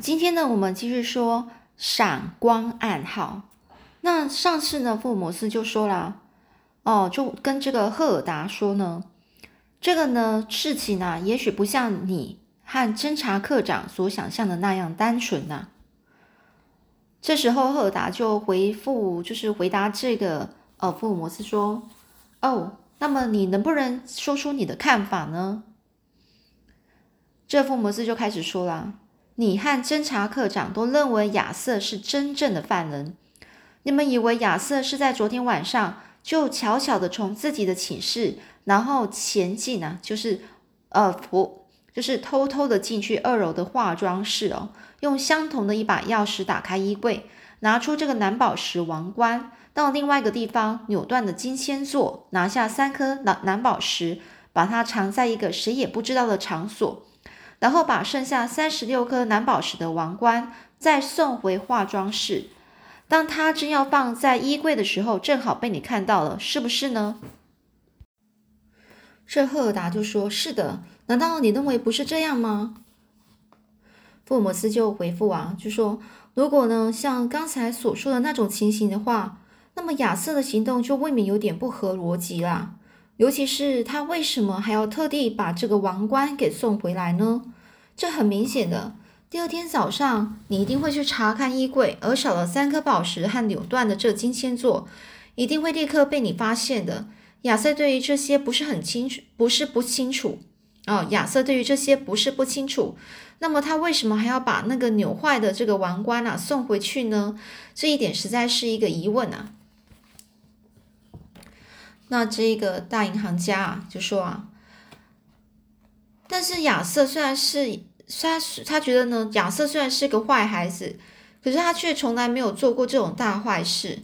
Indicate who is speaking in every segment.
Speaker 1: 今天呢，我们继续说闪光暗号。那上次呢，福尔摩斯就说了，哦，就跟这个赫尔达说呢，这个呢事情呢，也许不像你和侦查科长所想象的那样单纯呐。这时候赫尔达就回复，就是回答这个，呃，福尔摩斯说，哦，那么你能不能说出你的看法呢？这福尔摩斯就开始说了。你和侦查科长都认为亚瑟是真正的犯人，你们以为亚瑟是在昨天晚上就悄悄的从自己的寝室，然后前进啊，就是呃，不，就是偷偷的进去二楼的化妆室哦，用相同的一把钥匙打开衣柜，拿出这个蓝宝石王冠，到另外一个地方扭断的金仙座，拿下三颗蓝蓝宝石，把它藏在一个谁也不知道的场所。然后把剩下三十六颗蓝宝石的王冠再送回化妆室。当他正要放在衣柜的时候，正好被你看到了，是不是呢？这赫尔达就说：“是的。”难道你认为不是这样吗？福尔摩斯就回复啊，就说：“如果呢，像刚才所说的那种情形的话，那么亚瑟的行动就未免有点不合逻辑啦。”尤其是他为什么还要特地把这个王冠给送回来呢？这很明显的，第二天早上你一定会去查看衣柜，而少了三颗宝石和扭断的这金仙座，一定会立刻被你发现的。亚瑟对于这些不是很清楚，不是不清楚哦。亚瑟对于这些不是不清楚，那么他为什么还要把那个扭坏的这个王冠啊送回去呢？这一点实在是一个疑问啊。那这个大银行家啊，就说啊，但是亚瑟虽然是，他是他觉得呢，亚瑟虽然是个坏孩子，可是他却从来没有做过这种大坏事，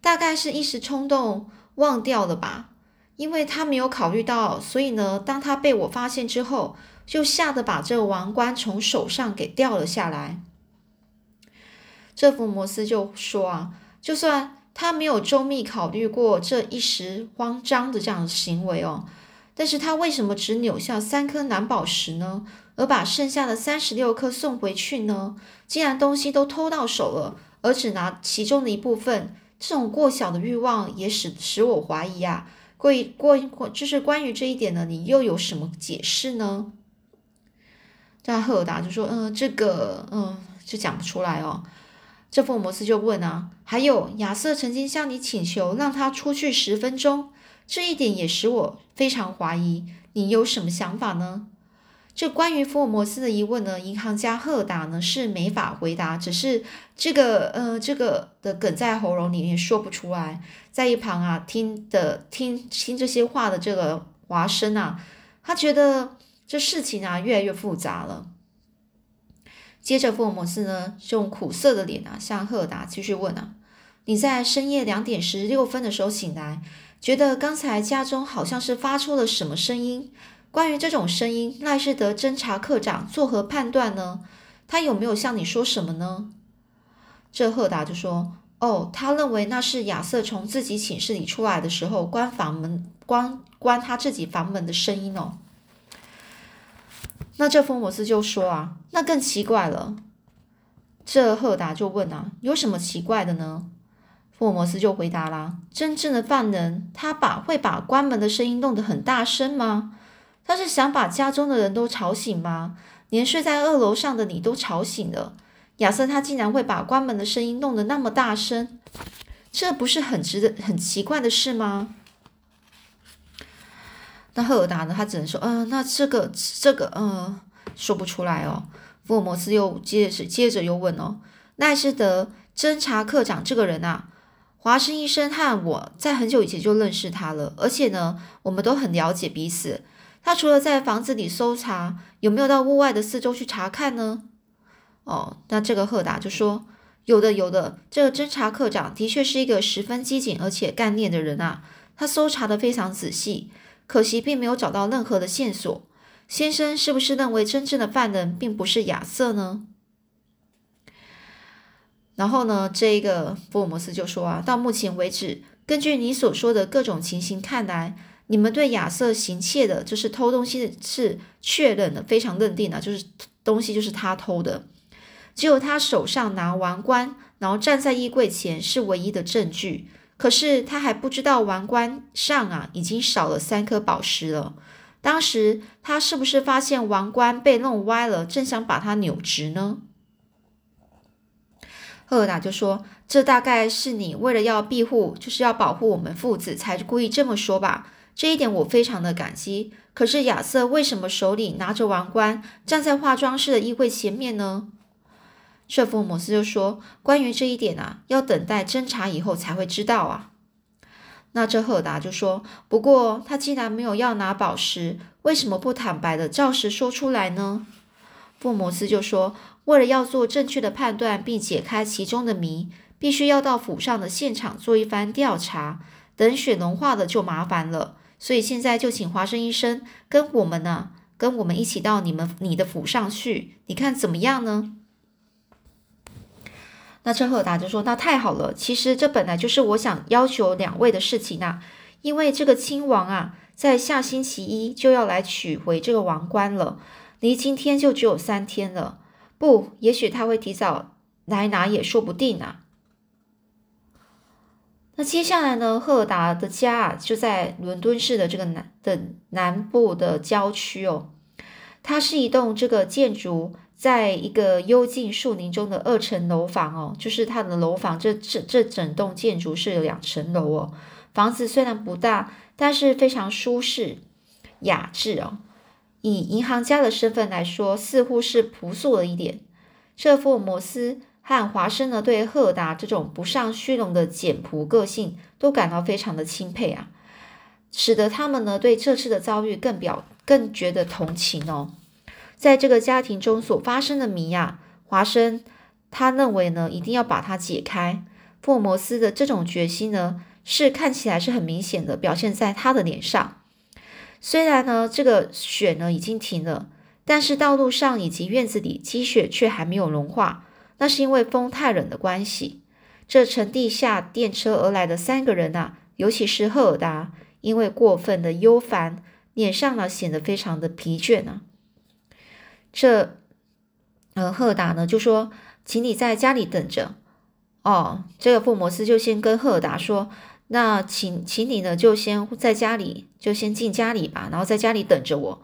Speaker 1: 大概是一时冲动忘掉了吧，因为他没有考虑到，所以呢，当他被我发现之后，就吓得把这王冠从手上给掉了下来。这福摩斯就说啊，就算。他没有周密考虑过这一时慌张的这样的行为哦，但是他为什么只扭下三颗蓝宝石呢？而把剩下的三十六颗送回去呢？既然东西都偷到手了，而只拿其中的一部分，这种过小的欲望也使使我怀疑啊。过过过，就是关于这一点呢，你又有什么解释呢？这赫尔达就说：“嗯，这个，嗯，就讲不出来哦。”这福尔摩斯就问啊，还有亚瑟曾经向你请求让他出去十分钟，这一点也使我非常怀疑。你有什么想法呢？这关于福尔摩斯的疑问呢，银行家赫达呢是没法回答，只是这个呃这个的梗在喉咙里面说不出来。在一旁啊听的听听这些话的这个华生啊，他觉得这事情啊越来越复杂了。接着，福尔摩斯呢，用苦涩的脸啊，向赫达继续问啊：“你在深夜两点十六分的时候醒来，觉得刚才家中好像是发出了什么声音？关于这种声音，赖士德侦查科长作何判断呢？他有没有向你说什么呢？”这赫达就说：“哦，他认为那是亚瑟从自己寝室里出来的时候关房门、关关他自己房门的声音哦。”那这福摩斯就说啊，那更奇怪了。这赫达就问啊，有什么奇怪的呢？福尔摩斯就回答啦：真正的犯人，他把会把关门的声音弄得很大声吗？他是想把家中的人都吵醒吗？连睡在二楼上的你都吵醒了。亚瑟他竟然会把关门的声音弄得那么大声，这不是很值得很奇怪的事吗？那赫尔达呢？他只能说，嗯，那这个这个，嗯，说不出来哦。福尔摩斯又接着接着又问哦，奈斯德侦查科长这个人啊，华生医生和我在很久以前就认识他了，而且呢，我们都很了解彼此。他除了在房子里搜查，有没有到屋外的四周去查看呢？哦，那这个赫达就说，有的，有的。这个侦查科长的确是一个十分机警而且干练的人啊，他搜查的非常仔细。可惜并没有找到任何的线索。先生是不是认为真正的犯人并不是亚瑟呢？然后呢，这个福尔摩斯就说啊，到目前为止，根据你所说的各种情形看来，你们对亚瑟行窃的，就是偷东西的是确认的，非常认定的，就是东西就是他偷的。只有他手上拿王冠，然后站在衣柜前是唯一的证据。可是他还不知道王冠上啊已经少了三颗宝石了。当时他是不是发现王冠被弄歪了，正想把它扭直呢？赫尔达就说：“这大概是你为了要庇护，就是要保护我们父子，才故意这么说吧。这一点我非常的感激。可是亚瑟为什么手里拿着王冠，站在化妆室的衣柜前面呢？”舍福摩斯就说：“关于这一点啊，要等待侦查以后才会知道啊。”那这赫达就说：“不过他既然没有要拿宝石，为什么不坦白的照实说出来呢？”福摩斯就说：“为了要做正确的判断并解开其中的谜，必须要到府上的现场做一番调查。等雪融化了就麻烦了，所以现在就请华生医生跟我们呢，跟我们一起到你们你的府上去，你看怎么样呢？”那车赫达就说：“那太好了，其实这本来就是我想要求两位的事情啊。因为这个亲王啊，在下星期一就要来取回这个王冠了，离今天就只有三天了。不，也许他会提早来拿也说不定啊。那接下来呢，赫尔达的家啊，就在伦敦市的这个南的南部的郊区哦，它是一栋这个建筑。”在一个幽静树林中的二层楼房哦，就是它的楼房。这这这整栋建筑是有两层楼哦。房子虽然不大，但是非常舒适雅致哦。以银行家的身份来说，似乎是朴素了一点。这福尔摩斯和华生呢，对赫达这种不上虚荣的简朴个性都感到非常的钦佩啊，使得他们呢对这次的遭遇更表更觉得同情哦。在这个家庭中所发生的谜啊，华生他认为呢，一定要把它解开。福尔摩斯的这种决心呢，是看起来是很明显的，表现在他的脸上。虽然呢，这个雪呢已经停了，但是道路上以及院子里积雪却还没有融化，那是因为风太冷的关系。这乘地下电车而来的三个人啊，尤其是赫尔达，因为过分的忧烦，脸上呢显得非常的疲倦啊。这，呃，赫达呢就说，请你在家里等着。哦，这个福摩斯就先跟赫达说，那请，请你呢就先在家里，就先进家里吧，然后在家里等着我。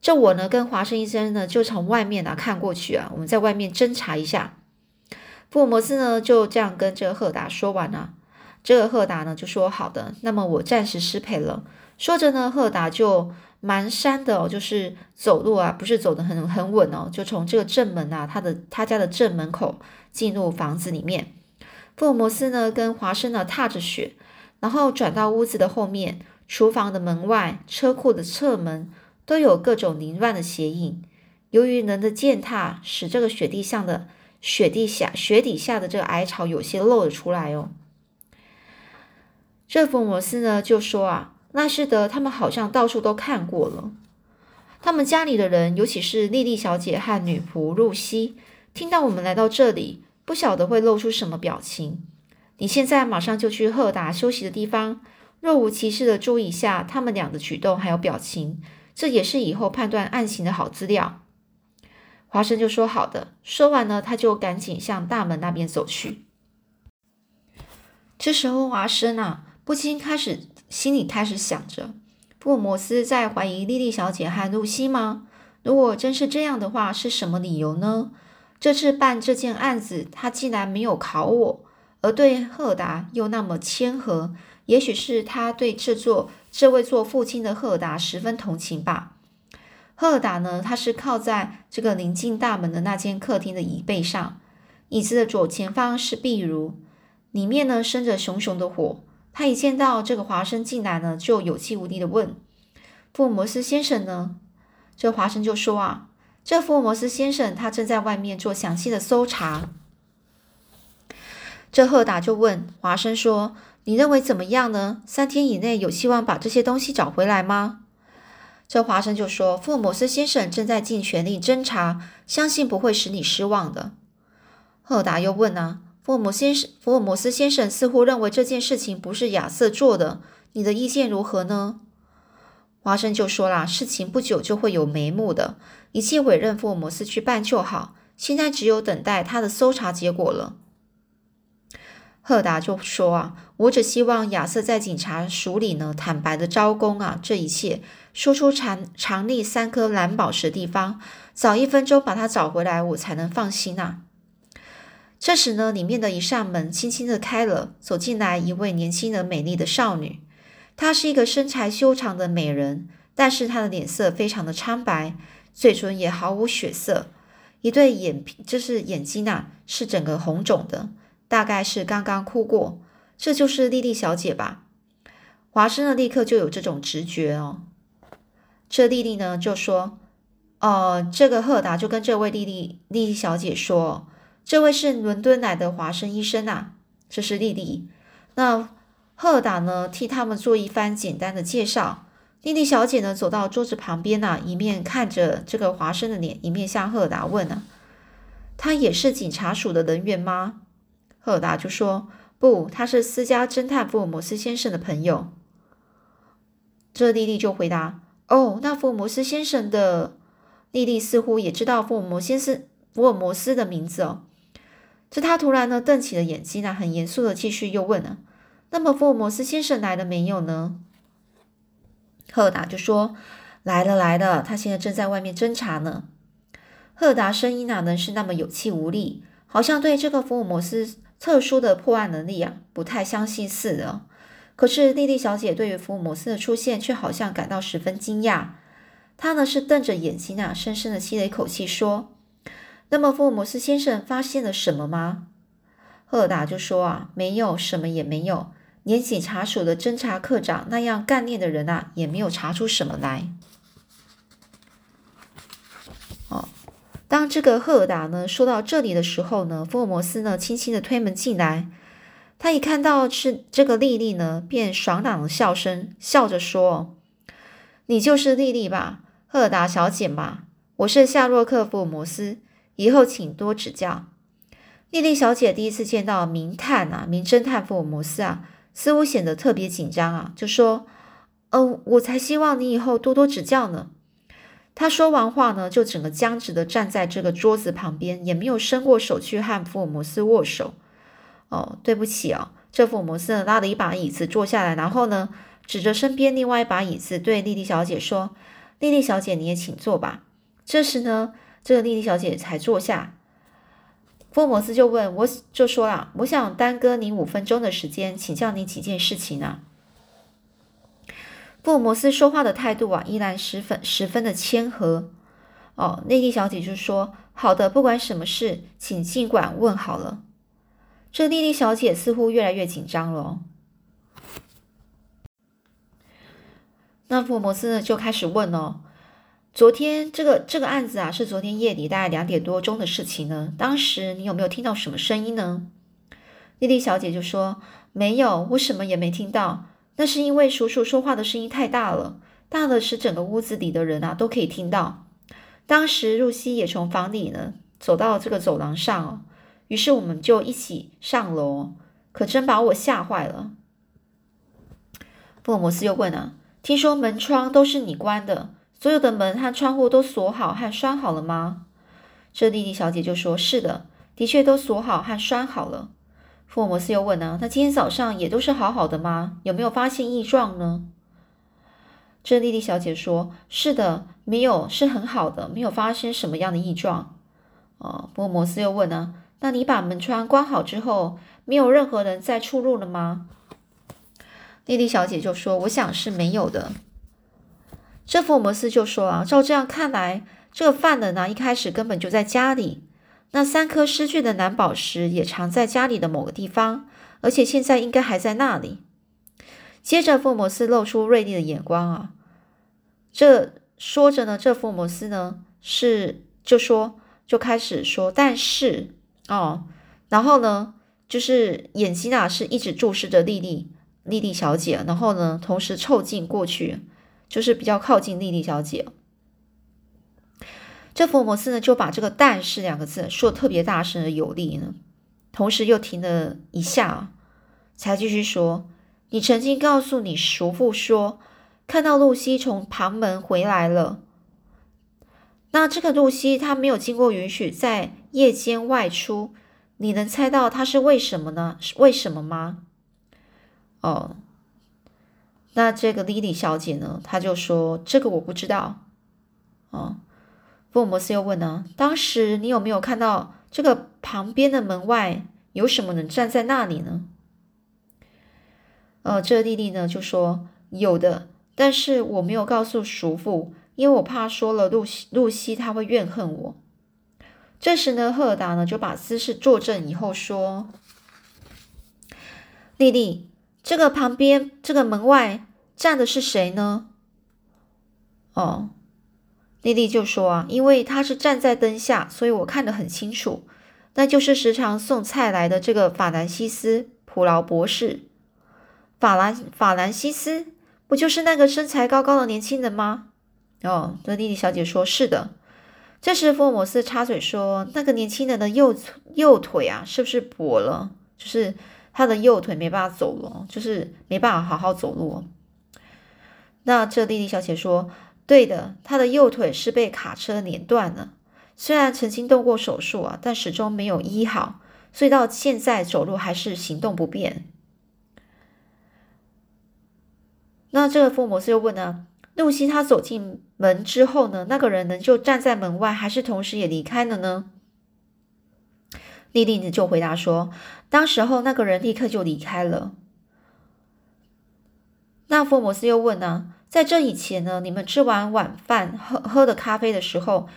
Speaker 1: 这我呢跟华生医生呢就从外面啊看过去啊，我们在外面侦查一下。福摩斯呢就这样跟这个赫达说完了。这个赫达呢就说好的，那么我暂时失陪了。说着呢，赫达就。蹒跚的哦，就是走路啊，不是走得很很稳哦，就从这个正门啊，他的他家的正门口进入房子里面。福尔摩斯呢，跟华生呢踏着雪，然后转到屋子的后面，厨房的门外、车库的侧门都有各种凌乱的鞋印。由于人的践踏，使这个雪地上的雪地下雪底下的这个矮草有些露了出来哦。这福摩斯呢就说啊。那是的，他们好像到处都看过了。他们家里的人，尤其是莉莉小姐和女仆露西，听到我们来到这里，不晓得会露出什么表情。你现在马上就去赫达休息的地方，若无其事的注意一下他们俩的举动还有表情，这也是以后判断案情的好资料。华生就说：“好的。”说完呢，他就赶紧向大门那边走去。这时候，华生啊，不禁开始。心里开始想着，福尔摩斯在怀疑莉莉小姐和露西吗？如果真是这样的话，是什么理由呢？这次办这件案子，他竟然没有考我，而对赫达又那么谦和，也许是他对这座这位做父亲的赫达十分同情吧。赫达呢，他是靠在这个临近大门的那间客厅的椅背上，椅子的左前方是壁炉，里面呢生着熊熊的火。他一见到这个华生进来呢，就有气无力的问：“福尔摩斯先生呢？”这华生就说：“啊，这福尔摩斯先生他正在外面做详细的搜查。”这赫达就问华生说：“你认为怎么样呢？三天以内有希望把这些东西找回来吗？”这华生就说：“福尔摩斯先生正在尽全力侦查，相信不会使你失望的。”赫达又问啊。福尔摩先生，福尔摩斯先生似乎认为这件事情不是亚瑟做的，你的意见如何呢？华生就说啦，事情不久就会有眉目的，一切委任福尔摩斯去办就好。现在只有等待他的搜查结果了。赫达就说啊，我只希望亚瑟在警察署里呢坦白的招供啊，这一切说出藏藏匿三颗蓝宝石的地方，早一分钟把它找回来，我才能放心呐。这时呢，里面的一扇门轻轻的开了，走进来一位年轻的美丽的少女。她是一个身材修长的美人，但是她的脸色非常的苍白，嘴唇也毫无血色，一对眼皮就是眼睛呐，是整个红肿的。大概是刚刚哭过，这就是莉莉小姐吧？华生呢，立刻就有这种直觉哦。这莉莉呢就说：“哦，这个赫达就跟这位莉莉莉莉小姐说，这位是伦敦来的华生医生啊，这是莉莉。那赫达呢替他们做一番简单的介绍。莉莉小姐呢走到桌子旁边啊，一面看着这个华生的脸，一面向赫达问啊：他也是警察署的人员吗？”赫达就说：“不，他是私家侦探福尔摩斯先生的朋友。”这莉莉就回答：“哦，那福尔摩斯先生的莉莉似乎也知道福尔摩先生福尔摩斯的名字哦。”这他突然呢瞪起了眼睛呢，很严肃的继续又问了：“那么福尔摩斯先生来了没有呢？”赫达就说：“来了，来了，他现在正在外面侦查呢。”赫达声音哪能是那么有气无力，好像对这个福尔摩斯。特殊的破案能力啊，不太相信似的。可是莉莉小姐对于福尔摩斯的出现，却好像感到十分惊讶。她呢是瞪着眼睛啊，深深的吸了一口气，说：“那么福尔摩斯先生发现了什么吗？”赫尔达就说：“啊，没有什么，也没有，连警察署的侦查科长那样干练的人啊，也没有查出什么来。”哦。当这个赫尔达呢说到这里的时候呢，福尔摩斯呢轻轻的推门进来。他一看到是这个莉莉呢，便爽朗的笑声，笑着说：“你就是莉莉吧，赫尔达小姐吧？我是夏洛克·福尔摩斯，以后请多指教。”莉莉小姐第一次见到名探啊，名侦探福尔摩斯啊，似乎显得特别紧张啊，就说：“哦，我才希望你以后多多指教呢。”他说完话呢，就整个僵直的站在这个桌子旁边，也没有伸过手去和福尔摩斯握手。哦，对不起啊，这福尔摩斯呢拉了一把椅子坐下来，然后呢指着身边另外一把椅子对莉莉小姐说：“莉莉小姐，你也请坐吧。”这时呢，这个莉莉小姐才坐下。福尔摩斯就问我就说了：“我想耽搁你五分钟的时间，请教你几件事情呢？”福尔摩斯说话的态度啊，依然十分十分的谦和。哦，内蒂小姐就说：“好的，不管什么事，请尽管问好了。”这莉莉小姐似乎越来越紧张了。那福尔摩斯呢，就开始问哦：“昨天这个这个案子啊，是昨天夜里大概两点多钟的事情呢。当时你有没有听到什么声音呢？”莉莉小姐就说：“没有，我什么也没听到。”那是因为叔叔说话的声音太大了，大的使整个屋子里的人啊都可以听到。当时露西也从房里呢走到这个走廊上，于是我们就一起上楼，可真把我吓坏了。福尔摩斯又问啊：“听说门窗都是你关的，所有的门和窗户都锁好和拴好了吗？”这莉莉小姐就说：“是的，的确都锁好和拴好了。”福尔摩斯又问呢：“那今天早上也都是好好的吗？有没有发现异状呢？”这莉莉小姐说：“是的，没有，是很好的，没有发生什么样的异状。”哦，福尔摩斯又问呢：“那你把门窗关好之后，没有任何人再出入了吗？”莉莉小姐就说：“我想是没有的。”这福尔摩斯就说：“啊，照这样看来，这个犯人呢，一开始根本就在家里。”那三颗失去的蓝宝石也藏在家里的某个地方，而且现在应该还在那里。接着，福尔摩斯露出锐利的眼光啊！这说着呢，这福尔摩斯呢是就说就开始说，但是哦，然后呢，就是眼睛啊是一直注视着莉莉莉莉小姐，然后呢，同时凑近过去，就是比较靠近莉莉小姐。这福尔摩斯呢，就把这个“但是”两个字说的特别大声而有力呢，同时又停了一下，才继续说：“你曾经告诉你叔父说，看到露西从旁门回来了。那这个露西她没有经过允许在夜间外出，你能猜到她是为什么呢？是为什么吗？哦，那这个莉莉小姐呢？她就说这个我不知道。哦，福尔摩斯又问呢，当时你有没有看到这个旁边的门外有什么人站在那里呢？呃，这莉莉呢就说有的，但是我没有告诉叔父，因为我怕说了露西，露西她会怨恨我。这时呢，赫尔达呢就把姿势坐正以后说：“莉莉，这个旁边这个门外站的是谁呢？”哦，莉莉就说啊，因为他是站在灯下，所以我看得很清楚，那就是时常送菜来的这个法兰西斯·普劳博士。法兰法兰西斯不就是那个身材高高的年轻人吗？哦，这莉莉小姐说：“是的。”这时福尔摩斯插嘴说：“那个年轻人的右右腿啊，是不是跛了？就是他的右腿没办法走了，就是没办法好好走路。”那这丽丽小姐说：“对的，他的右腿是被卡车碾断了。虽然曾经动过手术啊，但始终没有医好，所以到现在走路还是行动不便。”那这个福摩斯又问呢？露西她走进门之后呢？那个人呢就站在门外，还是同时也离开了呢？莉莉呢就回答说：当时候那个人立刻就离开了。那福尔摩斯又问呢？在这以前呢？你们吃完晚饭喝喝的咖啡的时候，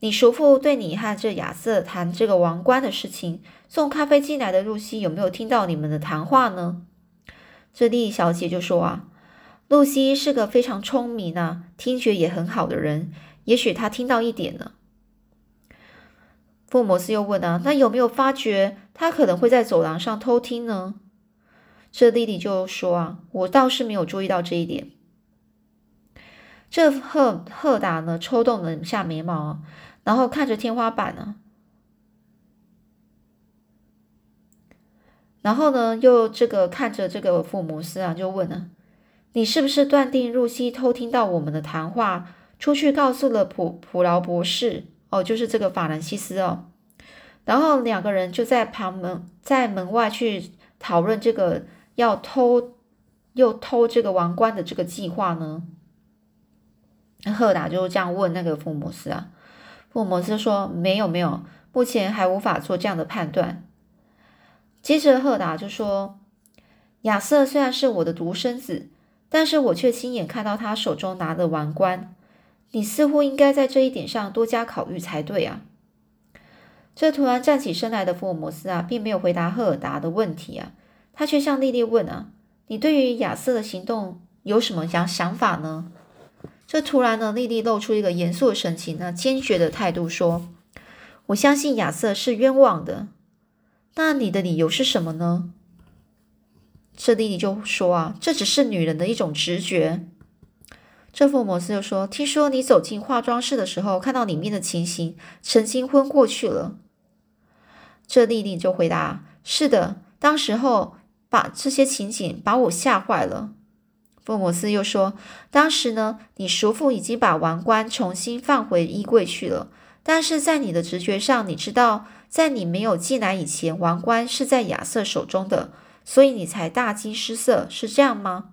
Speaker 1: 你叔父对你和这亚瑟谈这个王冠的事情，送咖啡进来的露西有没有听到你们的谈话呢？这莉莉小姐就说啊。露西是个非常聪明啊，听觉也很好的人，也许她听到一点呢。福摩斯又问啊，那有没有发觉他可能会在走廊上偷听呢？这莉莉就说啊，我倒是没有注意到这一点。这赫赫达呢，抽动了一下眉毛，然后看着天花板呢，然后呢，又这个看着这个福摩斯啊，就问了。你是不是断定露西偷听到我们的谈话，出去告诉了普普劳博士？哦，就是这个法兰西斯哦。然后两个人就在旁门在门外去讨论这个要偷又偷这个王冠的这个计划呢。赫达就这样问那个福摩斯啊，福摩斯说没有没有，目前还无法做这样的判断。接着赫达就说，亚瑟虽然是我的独生子。但是我却亲眼看到他手中拿的王冠，你似乎应该在这一点上多加考虑才对啊！这突然站起身来的福尔摩斯啊，并没有回答赫尔达的问题啊，他却向莉莉问啊：“你对于亚瑟的行动有什么想想法呢？”这突然呢，莉莉露出一个严肃的神情，那坚决的态度说：“我相信亚瑟是冤枉的。那你的理由是什么呢？”这弟弟就说啊，这只是女人的一种直觉。这福摩斯就说：“听说你走进化妆室的时候，看到里面的情形，曾经昏过去了。”这弟弟就回答：“是的，当时候把这些情景把我吓坏了。”福摩斯又说：“当时呢，你叔父已经把王冠重新放回衣柜去了，但是在你的直觉上，你知道，在你没有进来以前，王冠是在亚瑟手中的。”所以你才大惊失色，是这样吗？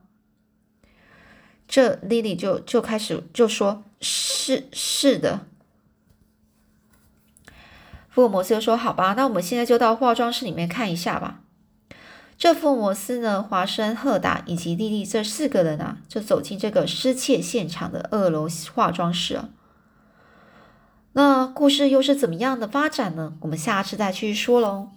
Speaker 1: 这莉莉就就开始就说：“是是的。”福尔摩斯又说：“好吧，那我们现在就到化妆室里面看一下吧。”这福尔摩斯呢，华生、赫达以及莉莉这四个人啊，就走进这个失窃现场的二楼化妆室。那故事又是怎么样的发展呢？我们下次再继续说喽。